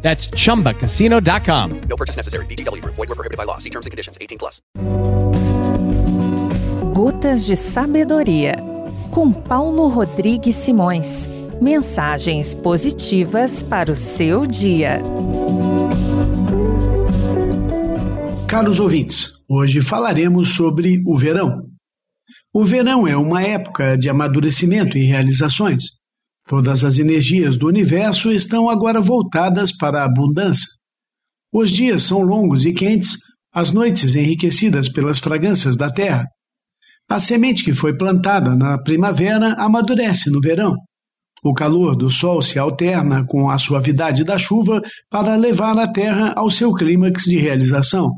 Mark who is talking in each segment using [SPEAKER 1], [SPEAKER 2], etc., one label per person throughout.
[SPEAKER 1] That's chumbacasino.com.
[SPEAKER 2] No purchase necessary. Group. Void were prohibited by law. See terms and conditions. 18 plus.
[SPEAKER 3] Gotas de Sabedoria, com Paulo Rodrigues Simões. Mensagens positivas para o seu dia.
[SPEAKER 4] Caros ouvintes, hoje falaremos sobre o verão. O verão é uma época de amadurecimento e realizações. Todas as energias do universo estão agora voltadas para a abundância. Os dias são longos e quentes, as noites enriquecidas pelas fragrâncias da terra. A semente que foi plantada na primavera amadurece no verão. O calor do sol se alterna com a suavidade da chuva para levar a terra ao seu clímax de realização.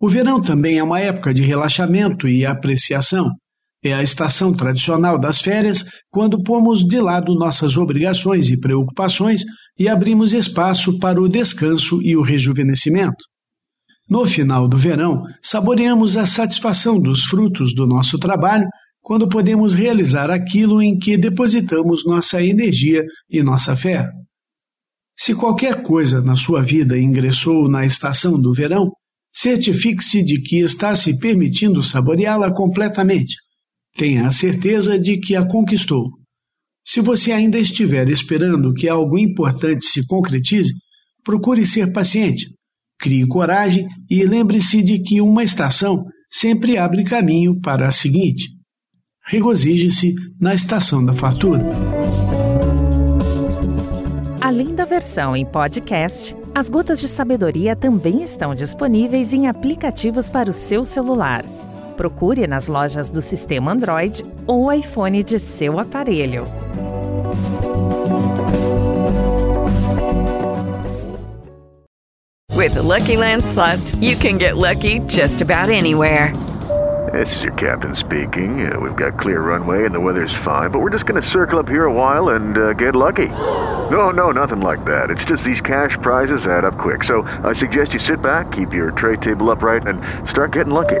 [SPEAKER 4] O verão também é uma época de relaxamento e apreciação. É a estação tradicional das férias, quando pomos de lado nossas obrigações e preocupações e abrimos espaço para o descanso e o rejuvenescimento. No final do verão, saboreamos a satisfação dos frutos do nosso trabalho quando podemos realizar aquilo em que depositamos nossa energia e nossa fé. Se qualquer coisa na sua vida ingressou na estação do verão, certifique-se de que está se permitindo saboreá-la completamente. Tenha a certeza de que a conquistou. Se você ainda estiver esperando que algo importante se concretize, procure ser paciente, crie coragem e lembre-se de que uma estação sempre abre caminho para a seguinte. Regozije-se na estação da fartura.
[SPEAKER 3] Além da versão em podcast, as Gotas de Sabedoria também estão disponíveis em aplicativos para o seu celular. Procure nas lojas do sistema Android ou iPhone de seu aparelho.
[SPEAKER 5] With the Lucky Land slots, you can get lucky just about anywhere.
[SPEAKER 6] This is your captain speaking. Uh, we've got clear runway and the weather's fine, but we're just going to circle up here a while and uh, get lucky. No, no, nothing like that. It's just these cash prizes add up quick. So I suggest you sit back, keep your tray table upright, and start getting lucky.